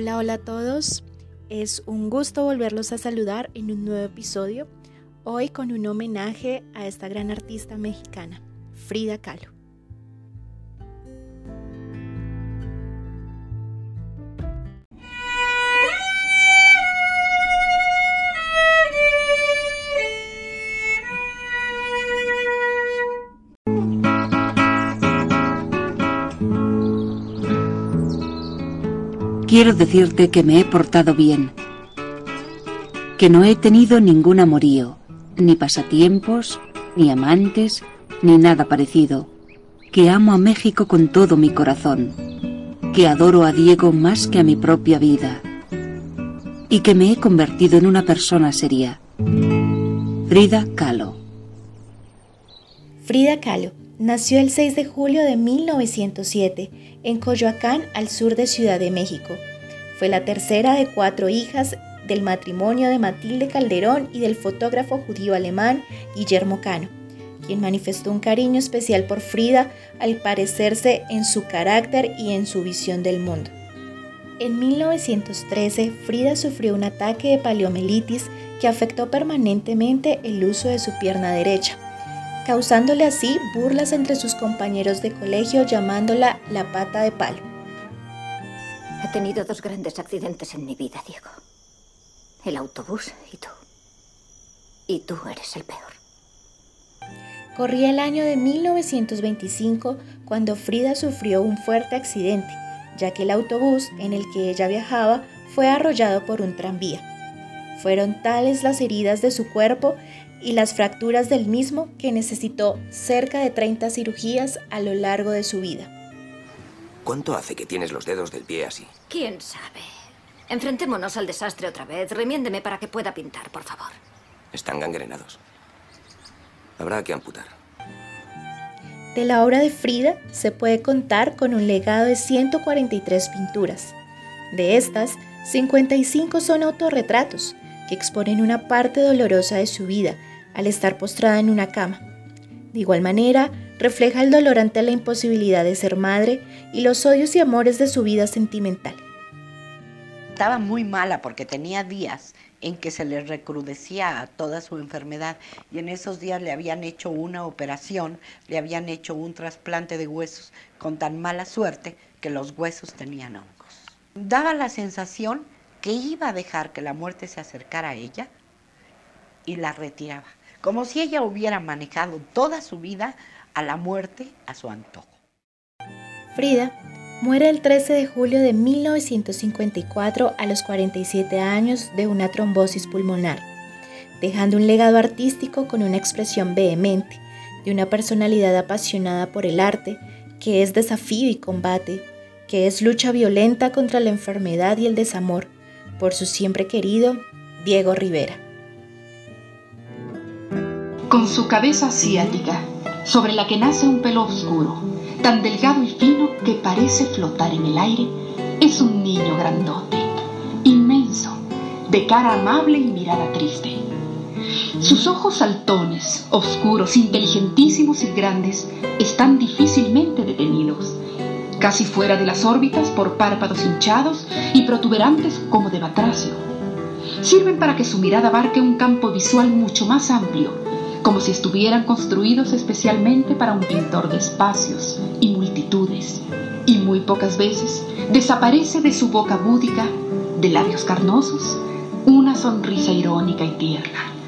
Hola, hola a todos. Es un gusto volverlos a saludar en un nuevo episodio, hoy con un homenaje a esta gran artista mexicana, Frida Kahlo. Quiero decirte que me he portado bien, que no he tenido ningún amorío, ni pasatiempos, ni amantes, ni nada parecido, que amo a México con todo mi corazón, que adoro a Diego más que a mi propia vida, y que me he convertido en una persona seria. Frida Kahlo. Frida Kahlo nació el 6 de julio de 1907 en Coyoacán, al sur de Ciudad de México. Fue la tercera de cuatro hijas del matrimonio de Matilde Calderón y del fotógrafo judío alemán Guillermo Cano, quien manifestó un cariño especial por Frida al parecerse en su carácter y en su visión del mundo. En 1913, Frida sufrió un ataque de paleomelitis que afectó permanentemente el uso de su pierna derecha causándole así burlas entre sus compañeros de colegio llamándola la pata de palo. He tenido dos grandes accidentes en mi vida, Diego. El autobús y tú. Y tú eres el peor. Corría el año de 1925 cuando Frida sufrió un fuerte accidente, ya que el autobús en el que ella viajaba fue arrollado por un tranvía. Fueron tales las heridas de su cuerpo y las fracturas del mismo que necesitó cerca de 30 cirugías a lo largo de su vida. ¿Cuánto hace que tienes los dedos del pie así? ¿Quién sabe? Enfrentémonos al desastre otra vez. Remiéndeme para que pueda pintar, por favor. Están gangrenados. Habrá que amputar. De la obra de Frida se puede contar con un legado de 143 pinturas. De estas, 55 son autorretratos, que exponen una parte dolorosa de su vida, al estar postrada en una cama. De igual manera, refleja el dolor ante la imposibilidad de ser madre y los odios y amores de su vida sentimental. Estaba muy mala porque tenía días en que se le recrudecía toda su enfermedad y en esos días le habían hecho una operación, le habían hecho un trasplante de huesos con tan mala suerte que los huesos tenían hongos. Daba la sensación que iba a dejar que la muerte se acercara a ella y la retiraba, como si ella hubiera manejado toda su vida a la muerte a su antojo. Frida muere el 13 de julio de 1954 a los 47 años de una trombosis pulmonar, dejando un legado artístico con una expresión vehemente, de una personalidad apasionada por el arte, que es desafío y combate, que es lucha violenta contra la enfermedad y el desamor, por su siempre querido Diego Rivera con su cabeza asiática, sobre la que nace un pelo oscuro, tan delgado y fino que parece flotar en el aire, es un niño grandote, inmenso, de cara amable y mirada triste. Sus ojos saltones, oscuros, inteligentísimos y grandes, están difícilmente detenidos, casi fuera de las órbitas por párpados hinchados y protuberantes como de batracio. Sirven para que su mirada abarque un campo visual mucho más amplio como si estuvieran construidos especialmente para un pintor de espacios y multitudes, y muy pocas veces desaparece de su boca búdica, de labios carnosos, una sonrisa irónica y tierna.